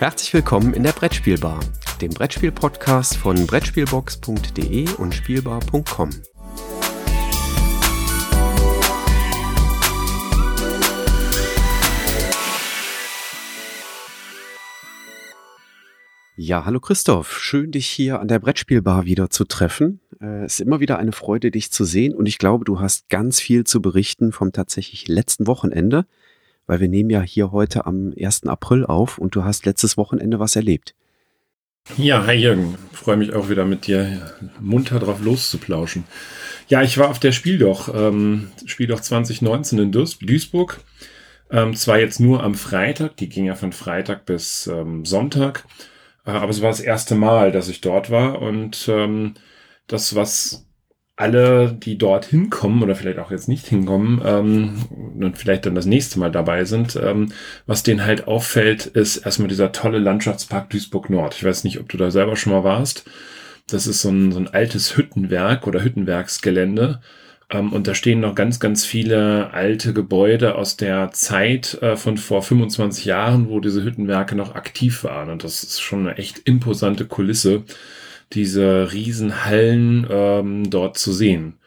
Herzlich willkommen in der Brettspielbar, dem Brettspiel-Podcast von Brettspielbox.de und Spielbar.com. Ja, hallo Christoph, schön dich hier an der Brettspielbar wieder zu treffen. Äh, es ist immer wieder eine Freude, dich zu sehen und ich glaube, du hast ganz viel zu berichten vom tatsächlich letzten Wochenende, weil wir nehmen ja hier heute am 1. April auf und du hast letztes Wochenende was erlebt. Ja, hi Jürgen, freue mich auch wieder mit dir munter drauf loszuplauschen. Ja, ich war auf der Spieldoch, ähm, Spieldoch 2019 in Duisburg. Ähm, zwar jetzt nur am Freitag, die ging ja von Freitag bis ähm, Sonntag. Äh, aber es war das erste Mal, dass ich dort war und ähm, das, was alle, die dort hinkommen oder vielleicht auch jetzt nicht hinkommen ähm, und vielleicht dann das nächste Mal dabei sind, ähm, was denen halt auffällt, ist erstmal dieser tolle Landschaftspark Duisburg Nord. Ich weiß nicht, ob du da selber schon mal warst. Das ist so ein, so ein altes Hüttenwerk oder Hüttenwerksgelände ähm, und da stehen noch ganz, ganz viele alte Gebäude aus der Zeit äh, von vor 25 Jahren, wo diese Hüttenwerke noch aktiv waren. Und das ist schon eine echt imposante Kulisse, diese Riesenhallen ähm, dort zu sehen.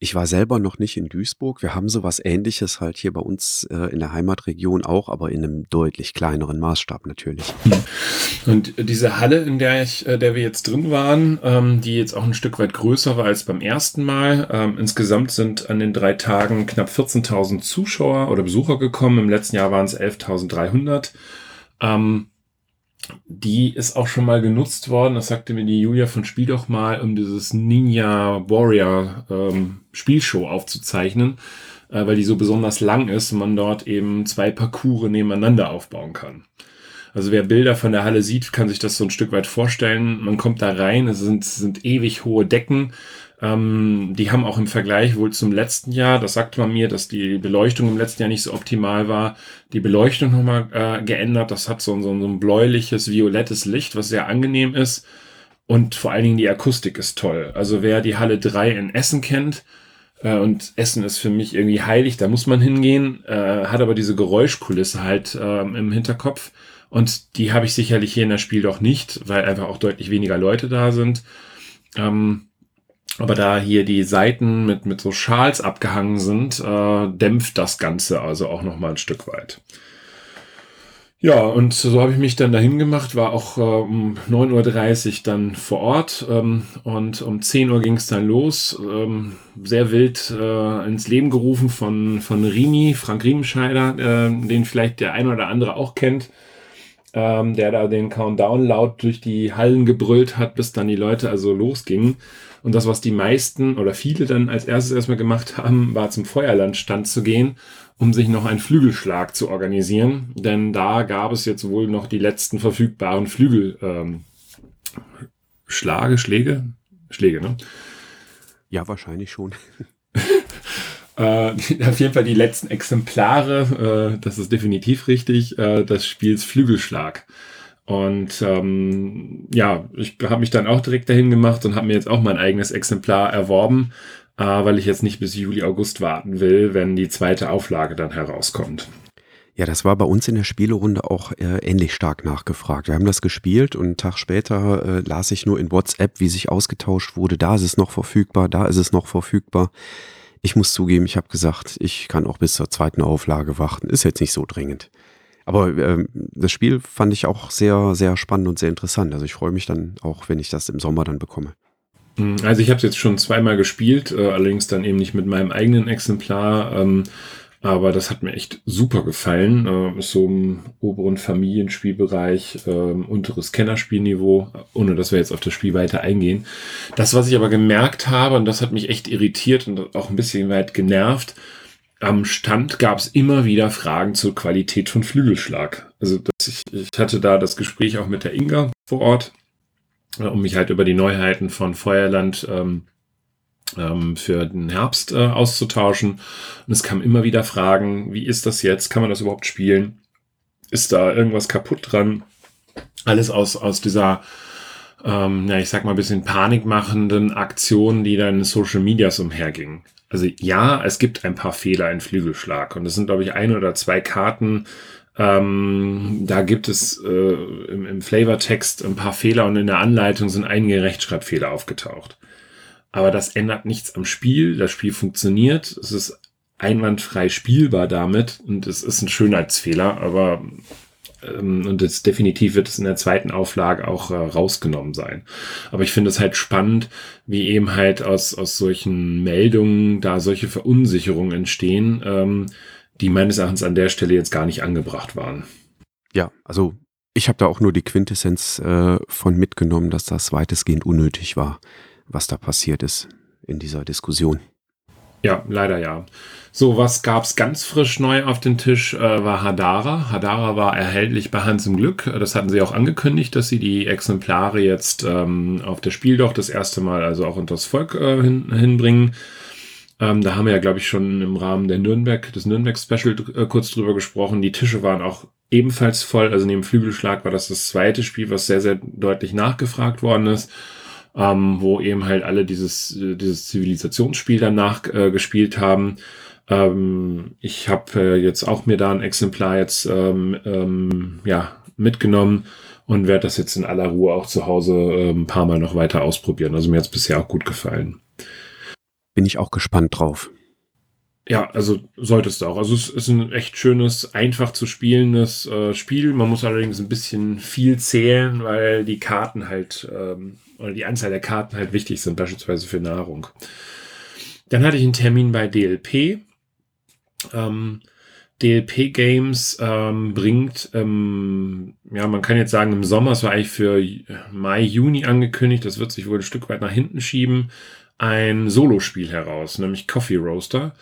Ich war selber noch nicht in Duisburg. Wir haben sowas ähnliches halt hier bei uns äh, in der Heimatregion auch, aber in einem deutlich kleineren Maßstab natürlich. Und diese Halle, in der ich, äh, der wir jetzt drin waren, ähm, die jetzt auch ein Stück weit größer war als beim ersten Mal. Ähm, insgesamt sind an den drei Tagen knapp 14.000 Zuschauer oder Besucher gekommen. Im letzten Jahr waren es 11.300. Ähm, die ist auch schon mal genutzt worden, das sagte mir die Julia von Spiel doch mal, um dieses Ninja Warrior ähm, Spielshow aufzuzeichnen, äh, weil die so besonders lang ist und man dort eben zwei Parcours nebeneinander aufbauen kann. Also wer Bilder von der Halle sieht, kann sich das so ein Stück weit vorstellen. Man kommt da rein, es sind, sind ewig hohe Decken ähm, die haben auch im Vergleich wohl zum letzten Jahr, das sagt man mir, dass die Beleuchtung im letzten Jahr nicht so optimal war, die Beleuchtung nochmal äh, geändert. Das hat so, so, so ein bläuliches, violettes Licht, was sehr angenehm ist. Und vor allen Dingen die Akustik ist toll. Also wer die Halle 3 in Essen kennt, äh, und Essen ist für mich irgendwie heilig, da muss man hingehen, äh, hat aber diese Geräuschkulisse halt äh, im Hinterkopf. Und die habe ich sicherlich hier in der Spiel doch nicht, weil einfach auch deutlich weniger Leute da sind. Ähm, aber da hier die Seiten mit, mit so Schals abgehangen sind, äh, dämpft das Ganze also auch noch mal ein Stück weit. Ja, und so habe ich mich dann dahin gemacht, war auch äh, um 9.30 Uhr dann vor Ort ähm, und um 10 Uhr ging es dann los. Ähm, sehr wild äh, ins Leben gerufen von, von Rimi, Frank Riemenscheider, äh, den vielleicht der ein oder andere auch kennt, ähm, der da den Countdown laut durch die Hallen gebrüllt hat, bis dann die Leute also losgingen. Und das, was die meisten oder viele dann als erstes erstmal gemacht haben, war zum Feuerlandstand zu gehen, um sich noch einen Flügelschlag zu organisieren. Denn da gab es jetzt wohl noch die letzten verfügbaren Flügel. Ähm, Schlage, Schläge? Schläge, ne? Ja, wahrscheinlich schon. äh, auf jeden Fall die letzten Exemplare, äh, das ist definitiv richtig, äh, des Spiels Flügelschlag. Und ähm, ja, ich habe mich dann auch direkt dahin gemacht und habe mir jetzt auch mein eigenes Exemplar erworben, äh, weil ich jetzt nicht bis Juli, August warten will, wenn die zweite Auflage dann herauskommt. Ja, das war bei uns in der Spielerunde auch äh, ähnlich stark nachgefragt. Wir haben das gespielt und einen Tag später äh, las ich nur in WhatsApp, wie sich ausgetauscht wurde. Da ist es noch verfügbar, da ist es noch verfügbar. Ich muss zugeben, ich habe gesagt, ich kann auch bis zur zweiten Auflage warten. Ist jetzt nicht so dringend. Aber äh, das Spiel fand ich auch sehr, sehr spannend und sehr interessant. Also ich freue mich dann auch, wenn ich das im Sommer dann bekomme. Hm, also ich habe es jetzt schon zweimal gespielt, äh, allerdings dann eben nicht mit meinem eigenen Exemplar. Ähm, aber das hat mir echt super gefallen. Äh, so im oberen Familienspielbereich, äh, unteres Kennerspielniveau, ohne dass wir jetzt auf das Spiel weiter eingehen. Das, was ich aber gemerkt habe, und das hat mich echt irritiert und auch ein bisschen weit genervt, am Stand gab es immer wieder Fragen zur Qualität von Flügelschlag. Also ich, ich hatte da das Gespräch auch mit der Inga vor Ort, äh, um mich halt über die Neuheiten von Feuerland ähm, ähm, für den Herbst äh, auszutauschen. Und es kamen immer wieder Fragen, wie ist das jetzt? Kann man das überhaupt spielen? Ist da irgendwas kaputt dran? Alles aus, aus dieser ähm, ja, ich sag mal, ein bisschen panikmachenden Aktionen, die dann in Social Medias umhergingen. Also ja, es gibt ein paar Fehler in Flügelschlag und es sind, glaube ich, ein oder zwei Karten, Ähm, da gibt es äh, im, im Flavortext ein paar Fehler und in der Anleitung sind einige Rechtschreibfehler aufgetaucht. Aber das ändert nichts am Spiel. Das Spiel funktioniert. Es ist einwandfrei spielbar damit und es ist ein Schönheitsfehler, aber ähm, und jetzt definitiv wird es in der zweiten Auflage auch äh, rausgenommen sein. Aber ich finde es halt spannend, wie eben halt aus, aus solchen Meldungen da solche Verunsicherungen entstehen, ähm, die meines Erachtens an der Stelle jetzt gar nicht angebracht waren. Ja, also ich habe da auch nur die Quintessenz äh, von mitgenommen, dass das weitestgehend unnötig war, was da passiert ist in dieser Diskussion. Ja, leider ja. So, was gab's ganz frisch neu auf den Tisch, äh, war Hadara. Hadara war erhältlich bei Hans im Glück. Das hatten sie auch angekündigt, dass sie die Exemplare jetzt ähm, auf der Spiel doch das erste Mal also auch unter das Volk äh, hin, hinbringen. Ähm, da haben wir ja, glaube ich, schon im Rahmen der Nürnberg, des Nürnberg-Special äh, kurz drüber gesprochen. Die Tische waren auch ebenfalls voll. Also neben Flügelschlag war das das zweite Spiel, was sehr, sehr deutlich nachgefragt worden ist ähm, wo eben halt alle dieses, äh, dieses Zivilisationsspiel danach äh, gespielt haben. Ähm, ich habe äh, jetzt auch mir da ein Exemplar jetzt ähm, ähm, ja, mitgenommen und werde das jetzt in aller Ruhe auch zu Hause äh, ein paar Mal noch weiter ausprobieren. Also mir hat es bisher auch gut gefallen. Bin ich auch gespannt drauf. Ja, also solltest du auch. Also es ist ein echt schönes, einfach zu spielendes äh, Spiel. Man muss allerdings ein bisschen viel zählen, weil die Karten halt ähm, oder die Anzahl der Karten halt wichtig sind, beispielsweise für Nahrung. Dann hatte ich einen Termin bei DLP. Ähm, DLP Games ähm, bringt, ähm, ja, man kann jetzt sagen, im Sommer, es war eigentlich für Mai, Juni angekündigt, das wird sich wohl ein Stück weit nach hinten schieben, ein Solospiel heraus, nämlich Coffee Roaster.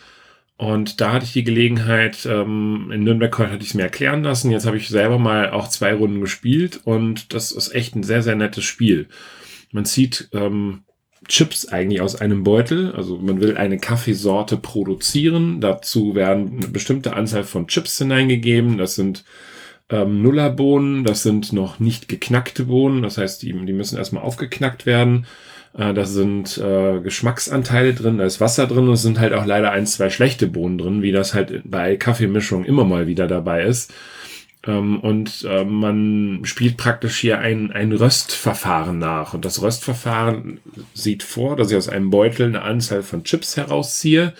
Und da hatte ich die Gelegenheit, ähm, in Nürnberg hatte ich es mir erklären lassen. Jetzt habe ich selber mal auch zwei Runden gespielt und das ist echt ein sehr, sehr nettes Spiel. Man zieht ähm, Chips eigentlich aus einem Beutel. Also man will eine Kaffeesorte produzieren. Dazu werden eine bestimmte Anzahl von Chips hineingegeben. Das sind ähm, Nullerbohnen, das sind noch nicht geknackte Bohnen. Das heißt, die, die müssen erstmal aufgeknackt werden. Äh, da sind äh, Geschmacksanteile drin, da ist Wasser drin und es sind halt auch leider ein, zwei schlechte Bohnen drin, wie das halt bei Kaffeemischung immer mal wieder dabei ist. Ähm, und äh, man spielt praktisch hier ein, ein Röstverfahren nach. Und das Röstverfahren sieht vor, dass ich aus einem Beutel eine Anzahl von Chips herausziehe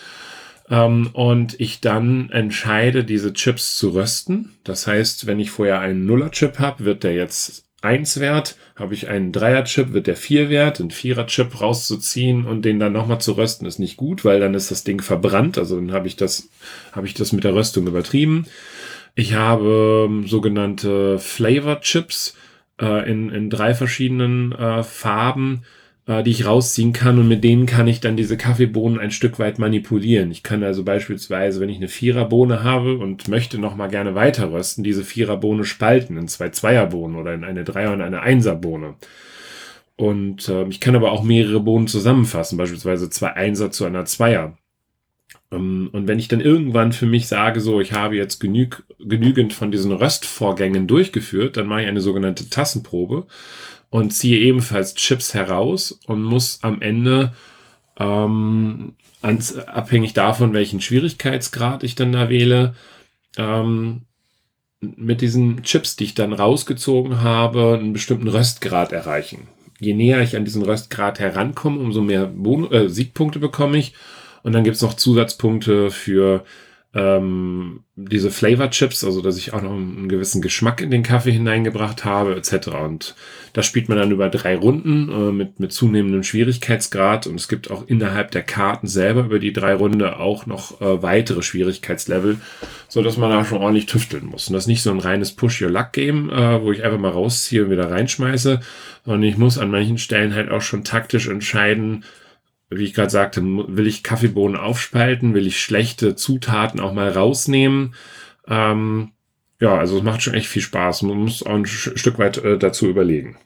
ähm, und ich dann entscheide, diese Chips zu rösten. Das heißt, wenn ich vorher einen Nuller-Chip habe, wird der jetzt 1 wert. Habe ich einen Dreier-Chip, wird der 4 wert. Einen Vierer-Chip rauszuziehen und den dann nochmal zu rösten, ist nicht gut, weil dann ist das Ding verbrannt. Also dann habe ich das, habe ich das mit der Röstung übertrieben. Ich habe ähm, sogenannte Flavor Chips äh, in, in drei verschiedenen äh, Farben, äh, die ich rausziehen kann und mit denen kann ich dann diese Kaffeebohnen ein Stück weit manipulieren. Ich kann also beispielsweise, wenn ich eine Viererbohne habe und möchte noch mal gerne weiter rösten, diese Viererbohne spalten in zwei Zweierbohnen oder in eine Dreier- und eine Einserbohne. Und äh, ich kann aber auch mehrere Bohnen zusammenfassen, beispielsweise zwei Einser zu einer Zweier. Ähm, und wenn ich dann irgendwann für mich sage, so, ich habe jetzt genüg, genügend von diesen Röstvorgängen durchgeführt, dann mache ich eine sogenannte Tassenprobe und ziehe ebenfalls Chips heraus und muss am Ende, ähm, ans, abhängig davon, welchen Schwierigkeitsgrad ich dann da wähle, ähm, mit diesen Chips, die ich dann rausgezogen habe, einen bestimmten Röstgrad erreichen. Je näher ich an diesen Röstgrad herankomme, umso mehr Bon äh, Siegpunkte bekomme ich. Und dann gibt's noch Zusatzpunkte für ähm, diese Flavor Chips, also dass ich auch noch einen gewissen Geschmack in den Kaffee hineingebracht habe, etc. Und das spielt man dann über drei Runden äh, mit, mit zunehmendem Schwierigkeitsgrad. Und es gibt auch innerhalb der Karten selber über die drei Runde auch noch äh, weitere Schwierigkeitslevel, so dass man da schon ordentlich tüfteln muss. Und das ist nicht so ein reines Push-Your-Luck-Game, äh, wo ich einfach mal rausziehe und wieder reinschmeiße, sondern ich muss an manchen Stellen halt auch schon taktisch entscheiden, wie ich gerade sagte, will ich Kaffeebohnen aufspalten, will ich schlechte Zutaten auch mal rausnehmen. Ähm, ja, also es macht schon echt viel Spaß. Man muss auch ein Stück weit äh, dazu überlegen.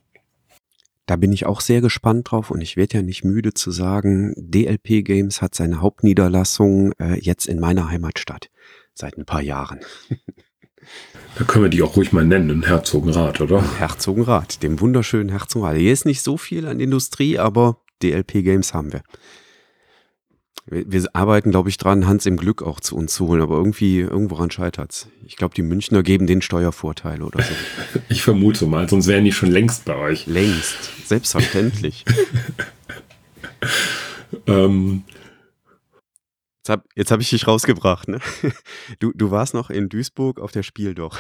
Da bin ich auch sehr gespannt drauf und ich werde ja nicht müde zu sagen, DLP Games hat seine Hauptniederlassung äh, jetzt in meiner Heimatstadt seit ein paar Jahren. Da können wir die auch ruhig mal nennen, in Herzogenrath, oder? Herzogenrath, dem wunderschönen Herzogenrath. Hier ist nicht so viel an Industrie, aber DLP Games haben wir. Wir, wir arbeiten, glaube ich, dran, Hans im Glück auch zu uns zu holen, aber irgendwie, irgendworan scheitert's. Ich glaube, die Münchner geben den Steuervorteil oder so. ich vermute mal, sonst wären die schon längst bei euch. Längst, selbstverständlich. ähm, Jetzt habe hab ich dich rausgebracht, ne? Du, du warst noch in Duisburg auf der Spiel doch.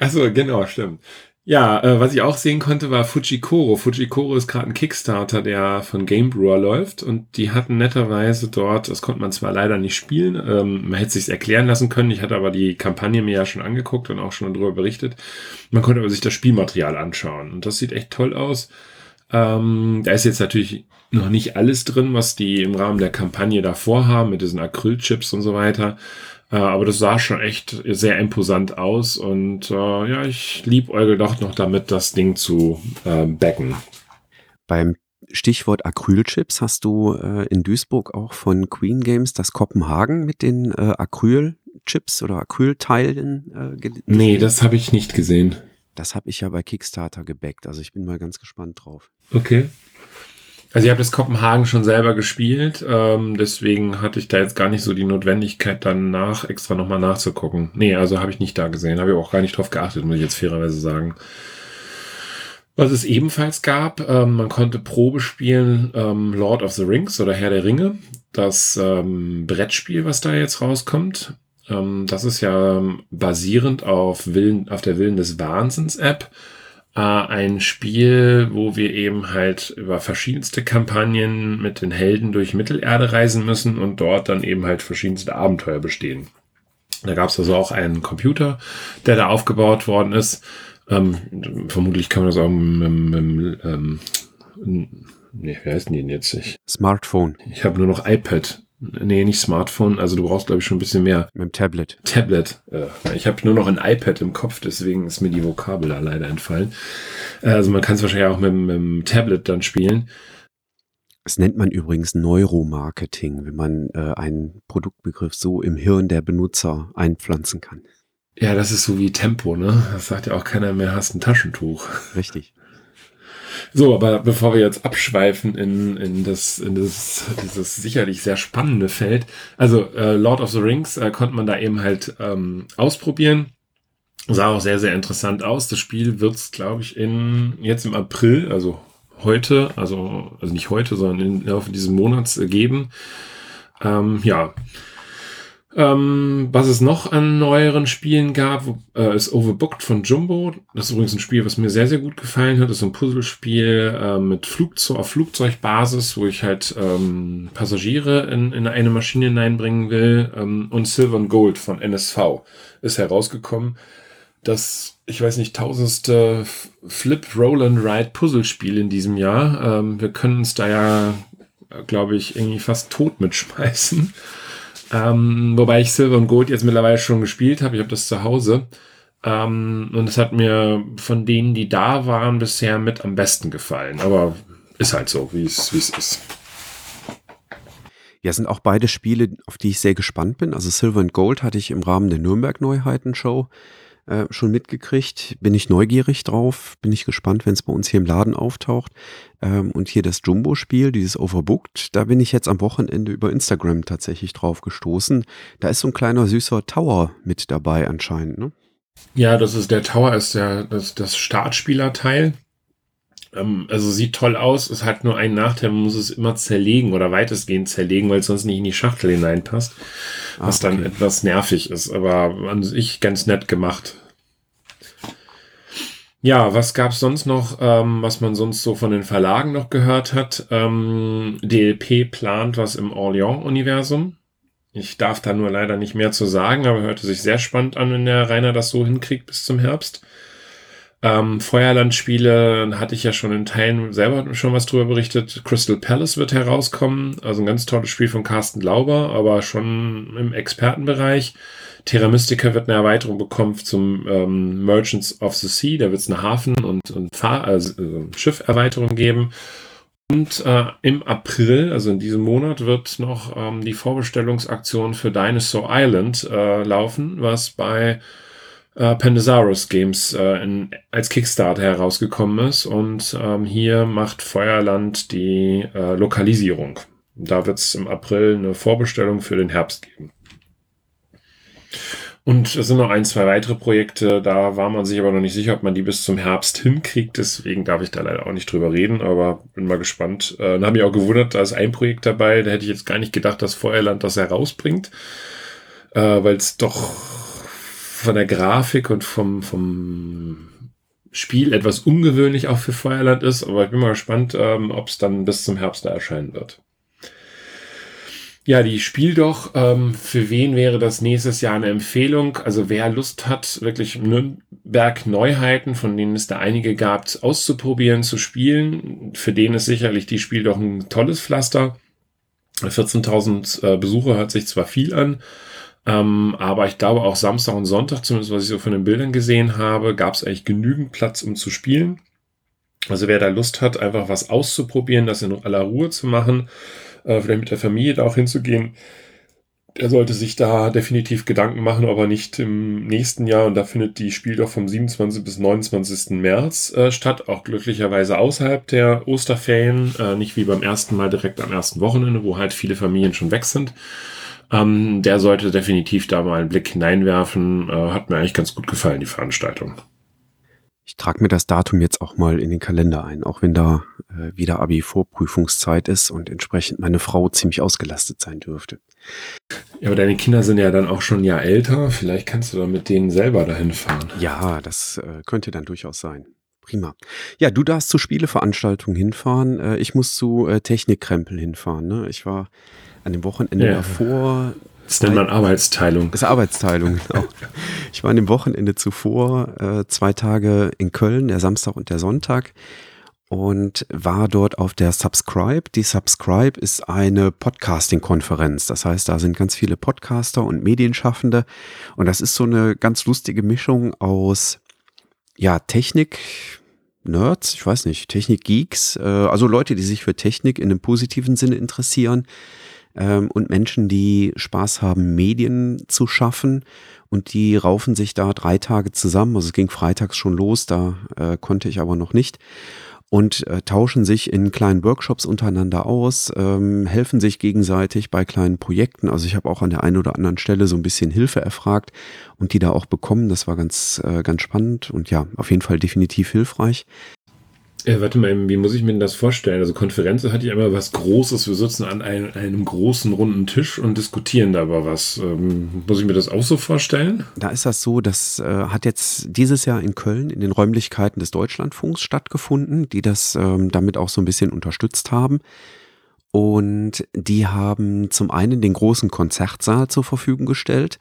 Achso, genau, stimmt. Ja, äh, was ich auch sehen konnte, war Fujikoro. Fujikoro ist gerade ein Kickstarter, der von Game Brewer läuft und die hatten netterweise dort, das konnte man zwar leider nicht spielen, ähm, man hätte sich's erklären lassen können, ich hatte aber die Kampagne mir ja schon angeguckt und auch schon darüber berichtet. Man konnte aber sich das Spielmaterial anschauen und das sieht echt toll aus. Ähm, da ist jetzt natürlich noch nicht alles drin, was die im Rahmen der Kampagne davor haben, mit diesen Acrylchips und so weiter. Äh, aber das sah schon echt sehr imposant aus und äh, ja, ich liebäugel doch noch damit, das Ding zu äh, backen. Beim Stichwort Acrylchips hast du äh, in Duisburg auch von Queen Games das Kopenhagen mit den äh, Acrylchips oder Acrylteilen äh, Nee, das habe ich nicht gesehen. Das habe ich ja bei Kickstarter gebackt. Also ich bin mal ganz gespannt drauf. Okay. Also ich habe das Kopenhagen schon selber gespielt, ähm, deswegen hatte ich da jetzt gar nicht so die Notwendigkeit, dann nach extra nochmal nachzugucken. Nee, also habe ich nicht da gesehen, habe ich auch gar nicht drauf geachtet, muss ich jetzt fairerweise sagen. Was es ebenfalls gab, ähm, man konnte Probe spielen ähm, Lord of the Rings oder Herr der Ringe, das ähm, Brettspiel, was da jetzt rauskommt. Ähm, das ist ja basierend auf, Willen, auf der Willen des Wahnsinns App äh, ein Spiel, wo wir eben halt über verschiedenste Kampagnen mit den Helden durch Mittelerde reisen müssen und dort dann eben halt verschiedenste Abenteuer bestehen. Da gab es also auch einen Computer, der da aufgebaut worden ist. Ähm, vermutlich kann man das auch mit, mit, mit ähm, nee, wie heißt die denn jetzt? Ich, Smartphone. Ich habe nur noch iPad Nee, nicht Smartphone. Also du brauchst, glaube ich, schon ein bisschen mehr. Mit dem Tablet. Tablet. Ich habe nur noch ein iPad im Kopf, deswegen ist mir die Vokabel da leider entfallen. Äh, also man kann es wahrscheinlich auch mit, mit dem Tablet dann spielen. Das nennt man übrigens Neuromarketing, wenn man äh, einen Produktbegriff so im Hirn der Benutzer einpflanzen kann. Ja, das ist so wie Tempo, ne? Das sagt ja auch keiner mehr, hast ein Taschentuch. Richtig. So, aber bevor wir jetzt abschweifen in, in, das, in das, dieses sicherlich sehr spannende Feld, also äh, Lord of the Rings äh, konnte man da eben halt ähm, ausprobieren. Sah auch sehr, sehr interessant aus. Das Spiel wird es, glaube ich, in jetzt im April, also heute, also, also nicht heute, sondern im Laufe dieses Monats äh, geben. Ähm, ja, ähm, was es noch an neueren Spielen gab, äh, ist Overbooked von Jumbo. Das ist übrigens ein Spiel, was mir sehr, sehr gut gefallen hat. Das ist ein Puzzlespiel äh, mit Flugzeug auf Flugzeugbasis, wo ich halt ähm, Passagiere in, in eine Maschine hineinbringen will. Ähm, und Silver and Gold von NSV ist herausgekommen. Das, ich weiß nicht, tausendste Flip, Roll and Ride Puzzlespiel in diesem Jahr. Ähm, wir können uns da ja, glaube ich, irgendwie fast tot mitschmeißen. Ähm, wobei ich Silver und Gold jetzt mittlerweile schon gespielt habe. Ich habe das zu Hause. Ähm, und es hat mir von denen, die da waren, bisher mit am besten gefallen. Aber ist halt so, wie es ist. Ja, sind auch beide Spiele, auf die ich sehr gespannt bin. Also Silver and Gold hatte ich im Rahmen der Nürnberg Neuheiten Show äh, schon mitgekriegt. Bin ich neugierig drauf, bin ich gespannt, wenn es bei uns hier im Laden auftaucht. Ähm, und hier das Jumbo-Spiel, dieses Overbooked, da bin ich jetzt am Wochenende über Instagram tatsächlich drauf gestoßen. Da ist so ein kleiner süßer Tower mit dabei anscheinend, ne? Ja, das ist der Tower, ist der, das, das Startspielerteil. Ähm, also sieht toll aus, ist halt nur ein Nachteil, man muss es immer zerlegen oder weitestgehend zerlegen, weil es sonst nicht in die Schachtel hineinpasst. Was ah, okay. dann etwas nervig ist, aber an sich ganz nett gemacht. Ja, was gab's sonst noch, ähm, was man sonst so von den Verlagen noch gehört hat? Ähm, DLP plant was im Orléans-Universum. Ich darf da nur leider nicht mehr zu sagen, aber hörte sich sehr spannend an, wenn der Rainer das so hinkriegt bis zum Herbst. Ähm, Feuerland-Spiele hatte ich ja schon in Teilen selber schon was drüber berichtet. Crystal Palace wird herauskommen. Also ein ganz tolles Spiel von Carsten Glauber, aber schon im Expertenbereich. Terra Mystica wird eine Erweiterung bekommen zum ähm, Merchants of the Sea. Da wird es eine Hafen- und, und Fahr also, äh, Schifferweiterung geben. Und äh, im April, also in diesem Monat, wird noch ähm, die Vorbestellungsaktion für Dinosaur Island äh, laufen, was bei äh, Pandasaurus Games äh, in, als Kickstarter herausgekommen ist. Und ähm, hier macht Feuerland die äh, Lokalisierung. Da wird es im April eine Vorbestellung für den Herbst geben. Und es sind noch ein, zwei weitere Projekte, da war man sich aber noch nicht sicher, ob man die bis zum Herbst hinkriegt. Deswegen darf ich da leider auch nicht drüber reden, aber bin mal gespannt. Äh, dann habe ich auch gewundert, da ist ein Projekt dabei, da hätte ich jetzt gar nicht gedacht, dass Feuerland das herausbringt, äh, weil es doch von der Grafik und vom, vom Spiel etwas ungewöhnlich auch für Feuerland ist. Aber ich bin mal gespannt, ähm, ob es dann bis zum Herbst da erscheinen wird. Ja, die Spiel doch. Ähm, für wen wäre das nächstes Jahr eine Empfehlung? Also wer Lust hat, wirklich Nürnberg Neuheiten, von denen es da einige gab, auszuprobieren, zu spielen, für den ist sicherlich die Spiel doch ein tolles Pflaster. 14.000 äh, Besucher hört sich zwar viel an, ähm, aber ich glaube auch Samstag und Sonntag, zumindest was ich so von den Bildern gesehen habe, gab es eigentlich genügend Platz, um zu spielen. Also wer da Lust hat, einfach was auszuprobieren, das in aller Ruhe zu machen, äh, vielleicht mit der Familie da auch hinzugehen. Er sollte sich da definitiv Gedanken machen, ob er nicht im nächsten Jahr, und da findet die Spiel doch vom 27. bis 29. März äh, statt, auch glücklicherweise außerhalb der Osterferien, äh, nicht wie beim ersten Mal direkt am ersten Wochenende, wo halt viele Familien schon weg sind. Ähm, der sollte definitiv da mal einen Blick hineinwerfen. Äh, hat mir eigentlich ganz gut gefallen, die Veranstaltung. Ich trage mir das Datum jetzt auch mal in den Kalender ein, auch wenn da äh, wieder Abi-Vorprüfungszeit ist und entsprechend meine Frau ziemlich ausgelastet sein dürfte. Ja, aber deine Kinder sind ja dann auch schon ein Jahr älter. Vielleicht kannst du da mit denen selber dahin fahren. Ja, das äh, könnte dann durchaus sein. Prima. Ja, du darfst zu Spieleveranstaltungen hinfahren. Äh, ich muss zu äh, Technikkrempel hinfahren. Ne? Ich war an dem Wochenende ja. davor das nennt man Arbeitsteilung. Das ist Arbeitsteilung, genau. Ich war an dem Wochenende zuvor äh, zwei Tage in Köln, der Samstag und der Sonntag und war dort auf der Subscribe. Die Subscribe ist eine Podcasting-Konferenz. Das heißt, da sind ganz viele Podcaster und Medienschaffende und das ist so eine ganz lustige Mischung aus ja, Technik, Nerds, ich weiß nicht, Technik-Geeks, äh, also Leute, die sich für Technik in einem positiven Sinne interessieren, ähm, und Menschen, die Spaß haben, Medien zu schaffen. Und die raufen sich da drei Tage zusammen. Also es ging freitags schon los, da äh, konnte ich aber noch nicht. Und äh, tauschen sich in kleinen Workshops untereinander aus, ähm, helfen sich gegenseitig bei kleinen Projekten. Also ich habe auch an der einen oder anderen Stelle so ein bisschen Hilfe erfragt und die da auch bekommen. Das war ganz, äh, ganz spannend und ja, auf jeden Fall definitiv hilfreich. Ja, warte mal, wie muss ich mir das vorstellen? Also Konferenz hatte ich einmal was Großes. Wir sitzen an einem, einem großen runden Tisch und diskutieren dabei was. Ähm, muss ich mir das auch so vorstellen? Da ist das so, das äh, hat jetzt dieses Jahr in Köln in den Räumlichkeiten des Deutschlandfunks stattgefunden, die das ähm, damit auch so ein bisschen unterstützt haben. Und die haben zum einen den großen Konzertsaal zur Verfügung gestellt.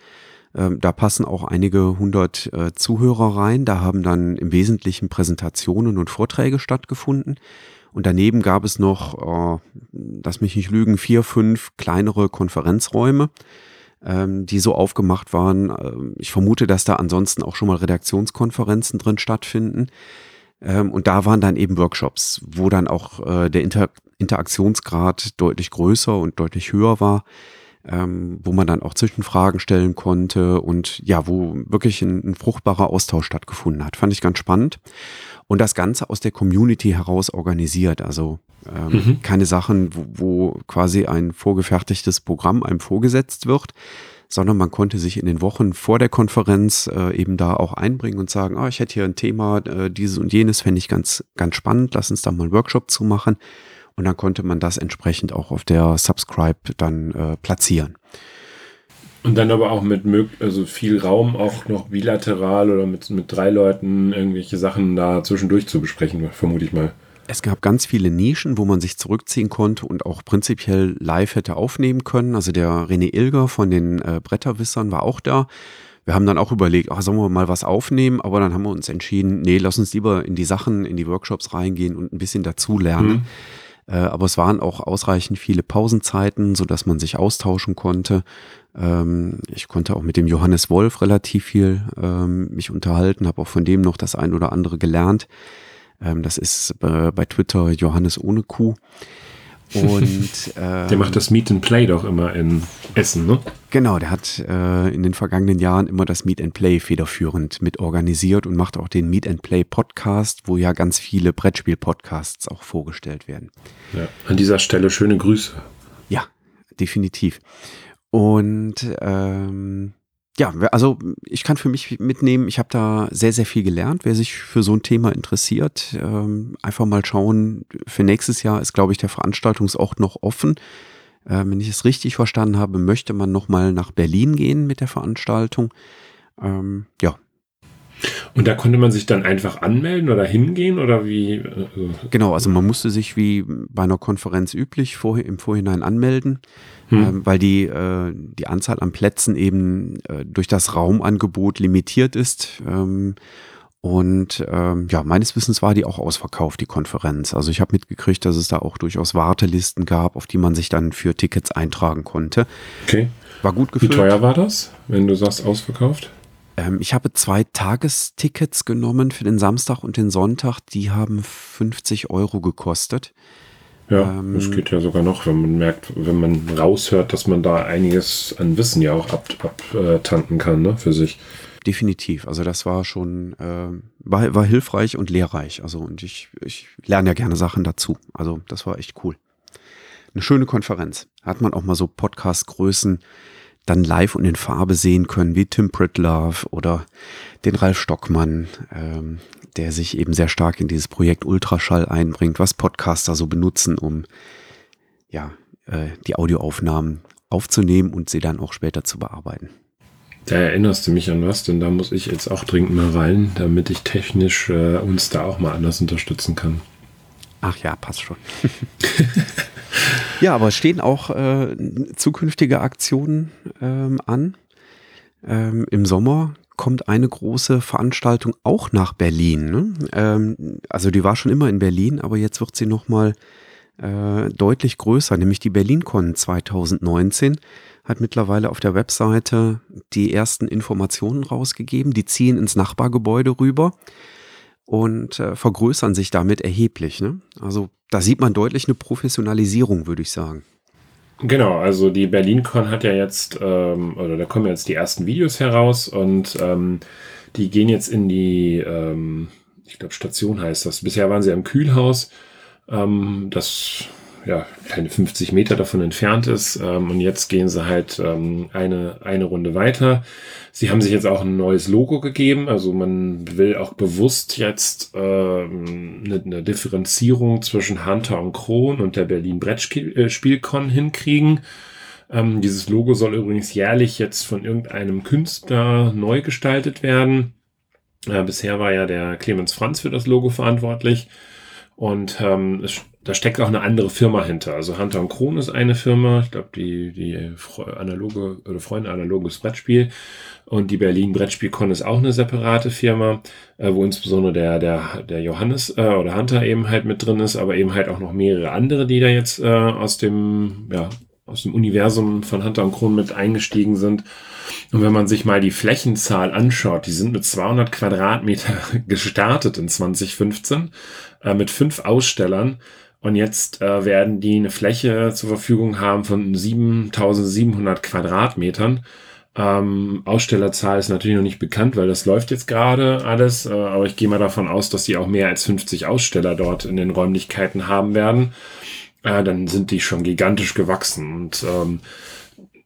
Ähm, da passen auch einige hundert äh, Zuhörer rein. Da haben dann im Wesentlichen Präsentationen und Vorträge stattgefunden. Und daneben gab es noch, äh, lass mich nicht lügen, vier, fünf kleinere Konferenzräume, ähm, die so aufgemacht waren. Äh, ich vermute, dass da ansonsten auch schon mal Redaktionskonferenzen drin stattfinden. Ähm, und da waren dann eben Workshops, wo dann auch äh, der Inter Interaktionsgrad deutlich größer und deutlich höher war ähm, wo man dann auch Zwischenfragen stellen konnte und ja, wo wirklich ein, ein fruchtbarer Austausch stattgefunden hat. Fand ich ganz spannend. Und das Ganze aus der Community heraus organisiert. Also ähm, mhm. keine Sachen, wo, wo quasi ein vorgefertigtes Programm einem vorgesetzt wird, sondern man konnte sich in den Wochen vor der Konferenz äh, eben da auch einbringen und sagen, ah, ich hätte hier ein Thema, äh, dieses und jenes fände ich ganz, ganz spannend, lass uns da mal einen Workshop zu machen. Und dann konnte man das entsprechend auch auf der Subscribe dann äh, platzieren. Und dann aber auch mit also viel Raum auch noch bilateral oder mit, mit drei Leuten irgendwelche Sachen da zwischendurch zu besprechen, vermute ich mal. Es gab ganz viele Nischen, wo man sich zurückziehen konnte und auch prinzipiell live hätte aufnehmen können. Also der René Ilger von den äh, Bretterwissern war auch da. Wir haben dann auch überlegt, ach, sollen wir mal was aufnehmen? Aber dann haben wir uns entschieden, nee, lass uns lieber in die Sachen, in die Workshops reingehen und ein bisschen dazulernen. Mhm. Äh, aber es waren auch ausreichend viele Pausenzeiten, so dass man sich austauschen konnte. Ähm, ich konnte auch mit dem Johannes Wolf relativ viel ähm, mich unterhalten, habe auch von dem noch das ein oder andere gelernt. Ähm, das ist äh, bei Twitter Johannes ohne Kuh. Und äh, der macht das Meet and Play doch immer in Essen, ne? Genau, der hat äh, in den vergangenen Jahren immer das Meet and Play federführend mit organisiert und macht auch den Meet and Play Podcast, wo ja ganz viele Brettspiel-Podcasts auch vorgestellt werden. Ja, an dieser Stelle schöne Grüße definitiv. Und ähm, ja, also ich kann für mich mitnehmen, ich habe da sehr, sehr viel gelernt. Wer sich für so ein Thema interessiert, ähm, einfach mal schauen. Für nächstes Jahr ist, glaube ich, der Veranstaltungsort noch offen. Äh, wenn ich es richtig verstanden habe, möchte man nochmal nach Berlin gehen mit der Veranstaltung. Ähm, ja, und da konnte man sich dann einfach anmelden oder hingehen oder wie? Also genau, also man musste sich wie bei einer Konferenz üblich vorher, im Vorhinein anmelden, hm. ähm, weil die, äh, die Anzahl an Plätzen eben äh, durch das Raumangebot limitiert ist. Ähm, und ähm, ja, meines Wissens war die auch ausverkauft, die Konferenz. Also ich habe mitgekriegt, dass es da auch durchaus Wartelisten gab, auf die man sich dann für Tickets eintragen konnte. Okay. War gut gefüllt. Wie teuer war das, wenn du sagst ausverkauft? Ähm, ich habe zwei Tagestickets genommen für den Samstag und den Sonntag. Die haben 50 Euro gekostet. Ja, ähm, das geht ja sogar noch, wenn man merkt, wenn man raushört, dass man da einiges an Wissen ja auch abtanken ab, kann, ne, für sich. Definitiv. Also das war schon, äh, war, war hilfreich und lehrreich. Also und ich, ich lerne ja gerne Sachen dazu. Also das war echt cool. Eine schöne Konferenz. Hat man auch mal so Podcast-Größen dann live und in Farbe sehen können, wie Tim Pritlove oder den Ralf Stockmann, ähm, der sich eben sehr stark in dieses Projekt Ultraschall einbringt, was Podcaster so benutzen, um ja, äh, die Audioaufnahmen aufzunehmen und sie dann auch später zu bearbeiten. Da erinnerst du mich an was, denn da muss ich jetzt auch dringend mal rein, damit ich technisch äh, uns da auch mal anders unterstützen kann. Ach ja, passt schon. ja, aber es stehen auch äh, zukünftige Aktionen ähm, an. Ähm, Im Sommer kommt eine große Veranstaltung auch nach Berlin. Ne? Ähm, also die war schon immer in Berlin, aber jetzt wird sie nochmal äh, deutlich größer, nämlich die BerlinCon 2019 hat mittlerweile auf der Webseite die ersten Informationen rausgegeben. Die ziehen ins Nachbargebäude rüber und äh, vergrößern sich damit erheblich. Ne? Also da sieht man deutlich eine Professionalisierung, würde ich sagen. Genau, also die BerlinCon hat ja jetzt, ähm, oder da kommen jetzt die ersten Videos heraus und ähm, die gehen jetzt in die, ähm, ich glaube, Station heißt das. Bisher waren sie am Kühlhaus. Ähm, das ja, keine 50 Meter davon entfernt ist. Ähm, und jetzt gehen sie halt ähm, eine, eine Runde weiter. Sie haben sich jetzt auch ein neues Logo gegeben. Also man will auch bewusst jetzt ähm, eine, eine Differenzierung zwischen Hunter und Kron und der Berlin Brettspielcon hinkriegen. Ähm, dieses Logo soll übrigens jährlich jetzt von irgendeinem Künstler neu gestaltet werden. Äh, bisher war ja der Clemens Franz für das Logo verantwortlich. Und ähm, es da steckt auch eine andere Firma hinter. Also Hunter und Kron ist eine Firma, ich glaube, die, die analoge oder Freunde analoges Brettspiel. Und die Berlin Brettspielcon ist auch eine separate Firma, äh, wo insbesondere der, der, der Johannes äh, oder Hunter eben halt mit drin ist, aber eben halt auch noch mehrere andere, die da jetzt äh, aus dem, ja, aus dem Universum von Hunter und Kron mit eingestiegen sind. Und wenn man sich mal die Flächenzahl anschaut, die sind mit 200 Quadratmeter gestartet in 2015, äh, mit fünf Ausstellern. Und jetzt äh, werden die eine Fläche zur Verfügung haben von 7700 Quadratmetern. Ähm, Ausstellerzahl ist natürlich noch nicht bekannt, weil das läuft jetzt gerade alles. Äh, aber ich gehe mal davon aus, dass sie auch mehr als 50 Aussteller dort in den Räumlichkeiten haben werden. Äh, dann sind die schon gigantisch gewachsen. Und ähm,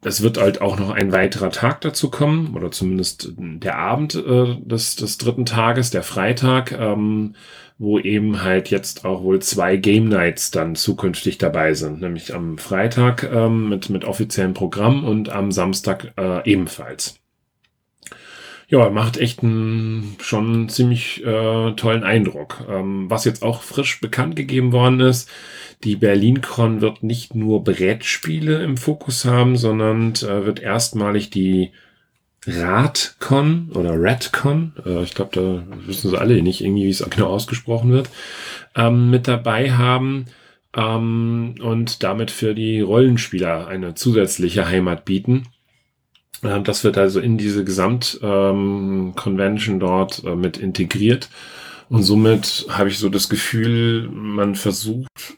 es wird halt auch noch ein weiterer Tag dazu kommen, oder zumindest der Abend äh, des, des dritten Tages, der Freitag. Ähm, wo eben halt jetzt auch wohl zwei Game Nights dann zukünftig dabei sind, nämlich am Freitag ähm, mit, mit offiziellem Programm und am Samstag äh, ebenfalls. Ja, macht echt einen schon ziemlich äh, tollen Eindruck. Ähm, was jetzt auch frisch bekannt gegeben worden ist, die BerlinCon wird nicht nur Brettspiele im Fokus haben, sondern äh, wird erstmalig die Radcon oder Radcon, äh, ich glaube, da wissen sie alle nicht irgendwie, wie es genau ausgesprochen wird, ähm, mit dabei haben ähm, und damit für die Rollenspieler eine zusätzliche Heimat bieten. Äh, das wird also in diese Gesamt-Convention ähm, dort äh, mit integriert. Und somit habe ich so das Gefühl, man versucht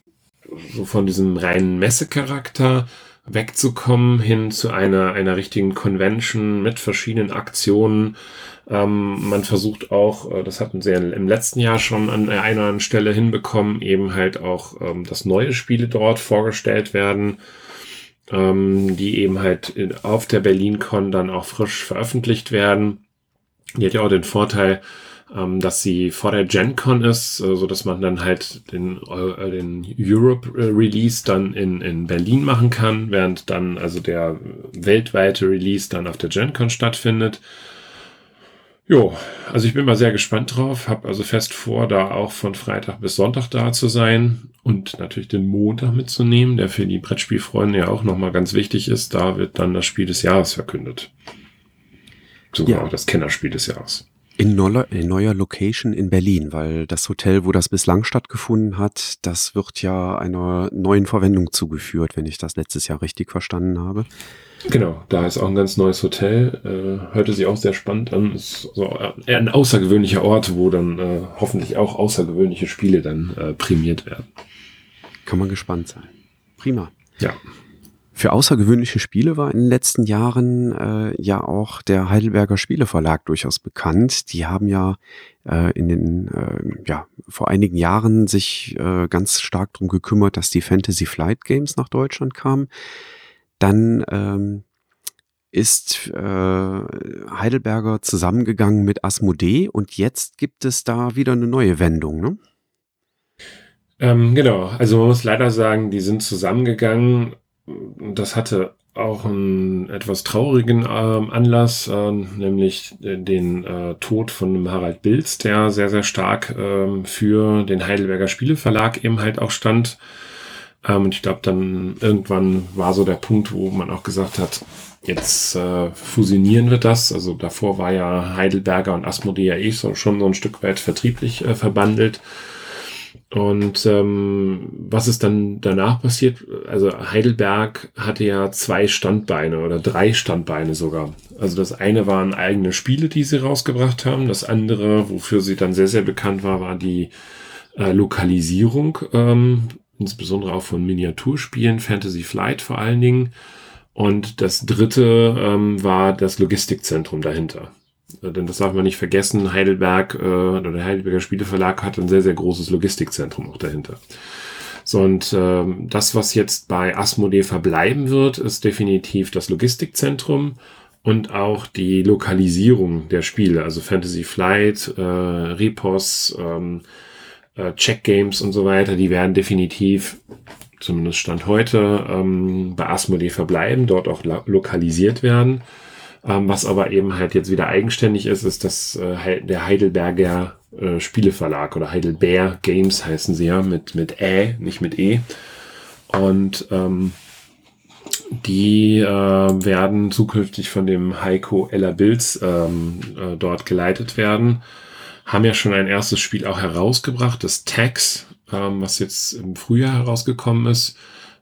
so von diesem reinen Messecharakter wegzukommen hin zu einer, einer richtigen Convention mit verschiedenen Aktionen. Ähm, man versucht auch, äh, das hatten sie ja im letzten Jahr schon an einer anderen Stelle hinbekommen, eben halt auch, ähm, dass neue Spiele dort vorgestellt werden. ähm, die eben halt auf der BerlinCon dann auch frisch veröffentlicht werden. Die hat ja auch den Vorteil, ähm, dass sie vor der GenCon ist, äh, so dass man dann halt den, äh, den Europe Release dann in, in Berlin machen kann, während dann also der weltweite Release dann auf der GenCon stattfindet. Jo, also ich bin mal sehr gespannt drauf, habe also fest vor, da auch von Freitag bis Sonntag da zu sein und natürlich den Montag mitzunehmen, der für die Brettspielfreunde ja auch nochmal ganz wichtig ist. Da wird dann das Spiel des Jahres verkündet. Sogar ja. auch das Kennerspiel des Jahres. In neuer, in neuer Location in Berlin, weil das Hotel, wo das bislang stattgefunden hat, das wird ja einer neuen Verwendung zugeführt, wenn ich das letztes Jahr richtig verstanden habe. Genau, da ist auch ein ganz neues Hotel. Äh, hörte sich auch sehr spannend an. Ist so eher ein außergewöhnlicher Ort, wo dann äh, hoffentlich auch außergewöhnliche Spiele dann äh, prämiert werden. Kann man gespannt sein. Prima. Ja. Für außergewöhnliche Spiele war in den letzten Jahren äh, ja auch der Heidelberger Spieleverlag durchaus bekannt. Die haben ja äh, in den äh, ja vor einigen Jahren sich äh, ganz stark darum gekümmert, dass die Fantasy Flight Games nach Deutschland kamen. Dann ähm, ist äh, Heidelberger zusammengegangen mit Asmodee und jetzt gibt es da wieder eine neue Wendung, ne? Ähm, genau, also man muss leider sagen, die sind zusammengegangen das hatte auch einen etwas traurigen äh, Anlass, äh, nämlich den äh, Tod von Harald Bilz, der sehr, sehr stark ähm, für den Heidelberger Spieleverlag eben halt auch stand. Ähm, und ich glaube, dann irgendwann war so der Punkt, wo man auch gesagt hat, jetzt äh, fusionieren wir das. Also davor war ja Heidelberger und Asmodee ja eh so, schon so ein Stück weit vertrieblich äh, verbandelt. Und ähm, was ist dann danach passiert? Also Heidelberg hatte ja zwei Standbeine oder drei Standbeine sogar. Also das eine waren eigene Spiele, die sie rausgebracht haben. Das andere, wofür sie dann sehr, sehr bekannt war, war die äh, Lokalisierung, ähm, insbesondere auch von Miniaturspielen, Fantasy Flight vor allen Dingen. Und das dritte ähm, war das Logistikzentrum dahinter. Äh, denn das darf man nicht vergessen, Heidelberg äh, oder der Heidelberger Spieleverlag hat ein sehr, sehr großes Logistikzentrum auch dahinter. So, und ähm, das, was jetzt bei Asmodee verbleiben wird, ist definitiv das Logistikzentrum und auch die Lokalisierung der Spiele, also Fantasy Flight, äh, Repos, ähm, äh, Check Games und so weiter, die werden definitiv, zumindest Stand heute, ähm, bei Asmodee verbleiben, dort auch lokalisiert werden. Ähm, was aber eben halt jetzt wieder eigenständig ist, ist dass äh, der Heidelberger äh, Spieleverlag oder Heidelberg Games heißen sie ja mit, mit Ä, nicht mit E. Und ähm, die äh, werden zukünftig von dem Heiko Eller Bilz ähm, äh, dort geleitet werden. Haben ja schon ein erstes Spiel auch herausgebracht, das Tax, ähm, was jetzt im Frühjahr herausgekommen ist.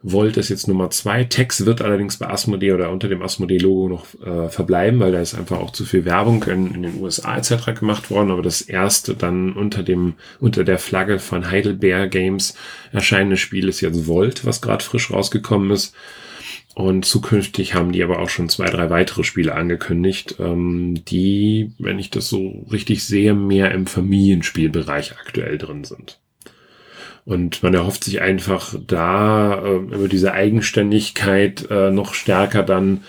Volt ist jetzt Nummer zwei. Tex wird allerdings bei Asmodee oder unter dem Asmodee-Logo noch äh, verbleiben, weil da ist einfach auch zu viel Werbung in, in den USA etc. gemacht worden. Aber das erste dann unter dem unter der Flagge von Heidelberg Games erscheinende Spiel ist jetzt Volt, was gerade frisch rausgekommen ist. Und zukünftig haben die aber auch schon zwei, drei weitere Spiele angekündigt, ähm, die, wenn ich das so richtig sehe, mehr im Familienspielbereich aktuell drin sind. Und man erhofft sich einfach da äh, über diese Eigenständigkeit äh, noch stärker dann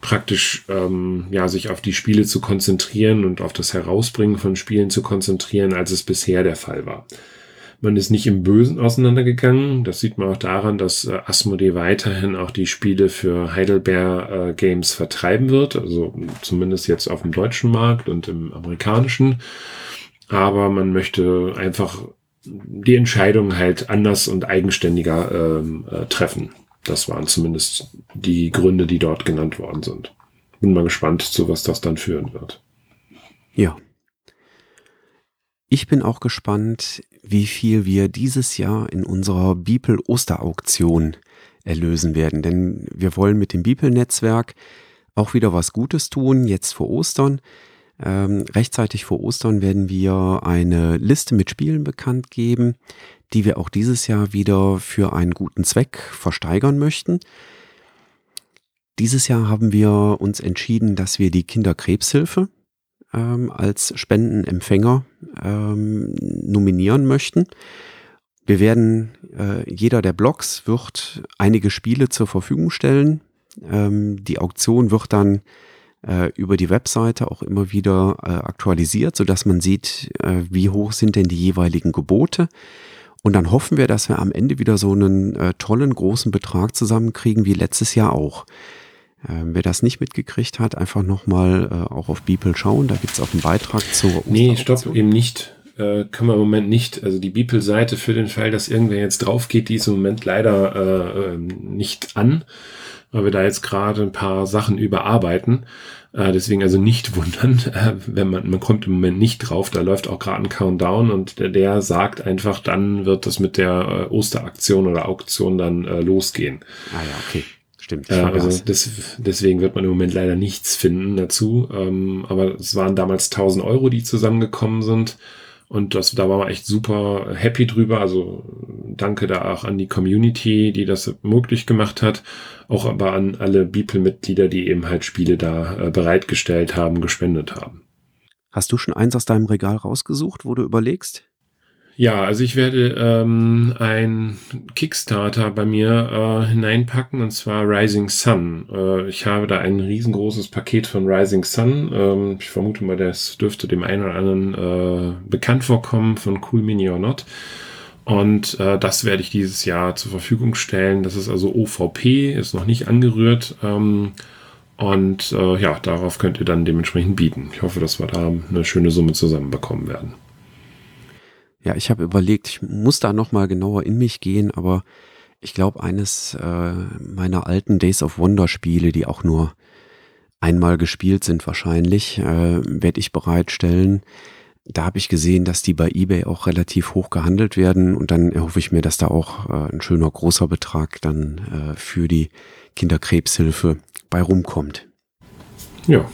praktisch ähm, ja sich auf die Spiele zu konzentrieren und auf das Herausbringen von Spielen zu konzentrieren, als es bisher der Fall war. Man ist nicht im Bösen auseinandergegangen. Das sieht man auch daran, dass äh, Asmodee weiterhin auch die Spiele für Heidelberg äh, Games vertreiben wird, also zumindest jetzt auf dem deutschen Markt und im amerikanischen. Aber man möchte einfach die Entscheidung halt anders und eigenständiger ähm, äh, treffen. Das waren zumindest die Gründe, die dort genannt worden sind. Bin mal gespannt, zu was das dann führen wird. Ja. Ich bin auch gespannt, wie viel wir dieses Jahr in unserer Bibel Osterauktion erlösen werden. Denn wir wollen mit dem Bibel-Netzwerk auch wieder was Gutes tun, jetzt vor Ostern. Ähm, rechtzeitig vor Ostern werden wir eine Liste mit Spielen bekannt geben, die wir auch dieses Jahr wieder für einen guten Zweck versteigern möchten. Dieses Jahr haben wir uns entschieden, dass wir die Kinderkrebshilfe ähm, als Spendenempfänger ähm, nominieren möchten. Wir werden, äh, jeder der Blogs wird einige Spiele zur Verfügung stellen. Ähm, die Auktion wird dann äh, über die Webseite auch immer wieder äh, aktualisiert, sodass man sieht, äh, wie hoch sind denn die jeweiligen Gebote. Und dann hoffen wir, dass wir am Ende wieder so einen äh, tollen großen Betrag zusammenkriegen wie letztes Jahr auch. Ähm, wer das nicht mitgekriegt hat, einfach nochmal äh, auch auf Beeple schauen. Da gibt es auch einen Beitrag zur Nee, stopp, eben nicht. Äh, können wir im Moment nicht. Also die Beeple-Seite für den Fall, dass irgendwer jetzt drauf geht, die ist im Moment leider äh, ähm, nicht an, weil wir da jetzt gerade ein paar Sachen überarbeiten. Äh, deswegen also nicht wundern, äh, wenn man, man kommt im Moment nicht drauf, da läuft auch gerade ein Countdown und der, der, sagt einfach, dann wird das mit der äh, Osteraktion oder Auktion dann äh, losgehen. Ah ja, okay. Stimmt. Äh, also das, deswegen wird man im Moment leider nichts finden dazu. Ähm, aber es waren damals 1000 Euro, die zusammengekommen sind. Und das, da waren wir echt super happy drüber. Also danke da auch an die Community, die das möglich gemacht hat. Auch aber an alle Beeple-Mitglieder, die eben halt Spiele da äh, bereitgestellt haben, gespendet haben. Hast du schon eins aus deinem Regal rausgesucht, wo du überlegst? Ja, also ich werde ähm, ein Kickstarter bei mir äh, hineinpacken und zwar Rising Sun. Äh, ich habe da ein riesengroßes Paket von Rising Sun. Ähm, ich vermute mal, das dürfte dem einen oder anderen äh, bekannt vorkommen von Cool Mini or Not. Und äh, das werde ich dieses Jahr zur Verfügung stellen. Das ist also OVP, ist noch nicht angerührt. Ähm, und äh, ja, darauf könnt ihr dann dementsprechend bieten. Ich hoffe, dass wir da eine schöne Summe zusammenbekommen werden. Ja, ich habe überlegt, ich muss da nochmal genauer in mich gehen, aber ich glaube, eines äh, meiner alten Days of Wonder Spiele, die auch nur einmal gespielt sind wahrscheinlich, äh, werde ich bereitstellen. Da habe ich gesehen, dass die bei eBay auch relativ hoch gehandelt werden und dann erhoffe ich mir, dass da auch äh, ein schöner großer Betrag dann äh, für die Kinderkrebshilfe bei rumkommt. Ja.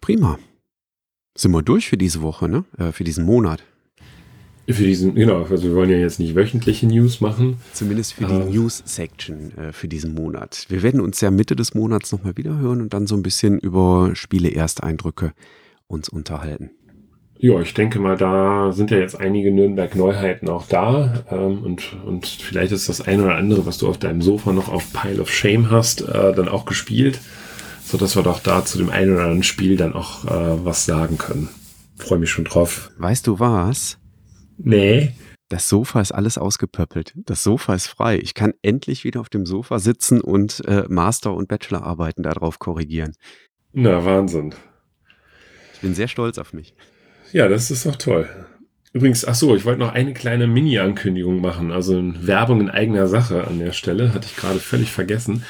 Prima. Sind wir durch für diese Woche, ne? Äh, für diesen Monat. Für diesen, genau, also wir wollen ja jetzt nicht wöchentliche News machen. Zumindest für die äh, News-Section äh, für diesen Monat. Wir werden uns ja Mitte des Monats nochmal wieder hören und dann so ein bisschen über Spiele-Ersteindrücke uns unterhalten. Ja, ich denke mal, da sind ja jetzt einige Nürnberg-Neuheiten auch da. Ähm, und, und vielleicht ist das eine oder andere, was du auf deinem Sofa noch auf Pile of Shame hast, äh, dann auch gespielt so dass wir doch da zu dem einen oder anderen Spiel dann auch äh, was sagen können. Freue mich schon drauf. Weißt du was? Nee. Das Sofa ist alles ausgepöppelt. Das Sofa ist frei. Ich kann endlich wieder auf dem Sofa sitzen und äh, Master- und Bachelorarbeiten darauf korrigieren. Na, Wahnsinn. Ich bin sehr stolz auf mich. Ja, das ist doch toll. Übrigens, ach so, ich wollte noch eine kleine Mini-Ankündigung machen, also Werbung in eigener Sache an der Stelle, hatte ich gerade völlig vergessen.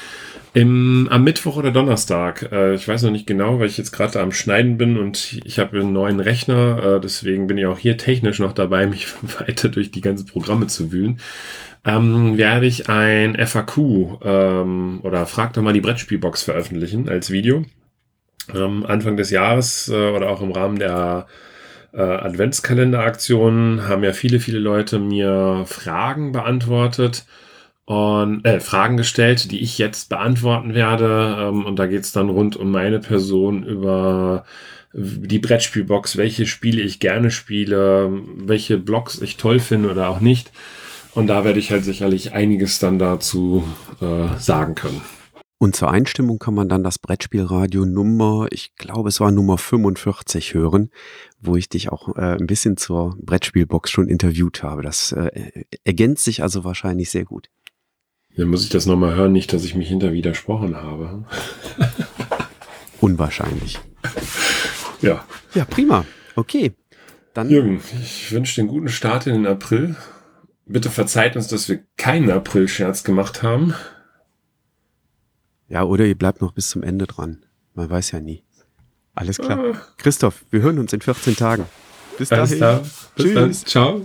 Im, am Mittwoch oder Donnerstag, äh, ich weiß noch nicht genau, weil ich jetzt gerade am Schneiden bin und ich habe einen neuen Rechner, äh, deswegen bin ich auch hier technisch noch dabei, mich weiter durch die ganzen Programme zu wühlen. Ähm, werde ich ein FAQ ähm, oder frag doch mal die Brettspielbox veröffentlichen als Video. Ähm, Anfang des Jahres äh, oder auch im Rahmen der äh, Adventskalenderaktion haben ja viele, viele Leute mir Fragen beantwortet und äh, Fragen gestellt, die ich jetzt beantworten werde. Ähm, und da geht's dann rund um meine Person über die Brettspielbox, welche Spiele ich gerne spiele, welche Blogs ich toll finde oder auch nicht. Und da werde ich halt sicherlich einiges dann dazu äh, sagen können. Und zur Einstimmung kann man dann das Brettspielradio Nummer, ich glaube es war Nummer 45 hören, wo ich dich auch äh, ein bisschen zur Brettspielbox schon interviewt habe. Das äh, ergänzt sich also wahrscheinlich sehr gut. Dann muss ich das nochmal hören, nicht, dass ich mich hinter widersprochen habe. Unwahrscheinlich. Ja. Ja, prima. Okay. Dann Jürgen, ich wünsche einen guten Start in den April. Bitte verzeiht uns, dass wir keinen April-Scherz gemacht haben. Ja, oder ihr bleibt noch bis zum Ende dran. Man weiß ja nie. Alles klar. Ah. Christoph, wir hören uns in 14 Tagen. Bis dahin. Bis Tschüss. Dann. Ciao.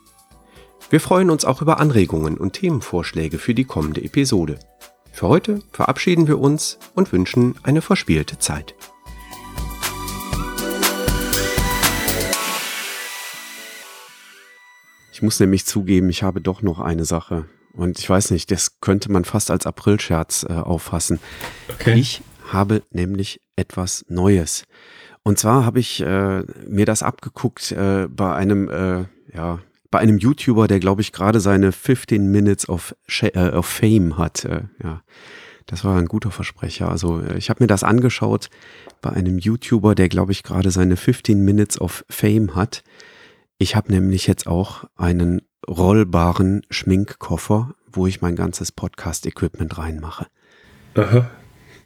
Wir freuen uns auch über Anregungen und Themenvorschläge für die kommende Episode. Für heute verabschieden wir uns und wünschen eine verspielte Zeit. Ich muss nämlich zugeben, ich habe doch noch eine Sache. Und ich weiß nicht, das könnte man fast als Aprilscherz äh, auffassen. Okay. Ich habe nämlich etwas Neues. Und zwar habe ich äh, mir das abgeguckt äh, bei einem, äh, ja, bei einem YouTuber, der glaube ich gerade seine 15 Minutes of, äh, of Fame hat. Äh, ja, das war ein guter Versprecher. Also äh, ich habe mir das angeschaut bei einem YouTuber, der glaube ich gerade seine 15 Minutes of Fame hat. Ich habe nämlich jetzt auch einen rollbaren Schminkkoffer, wo ich mein ganzes Podcast-Equipment reinmache. Aha.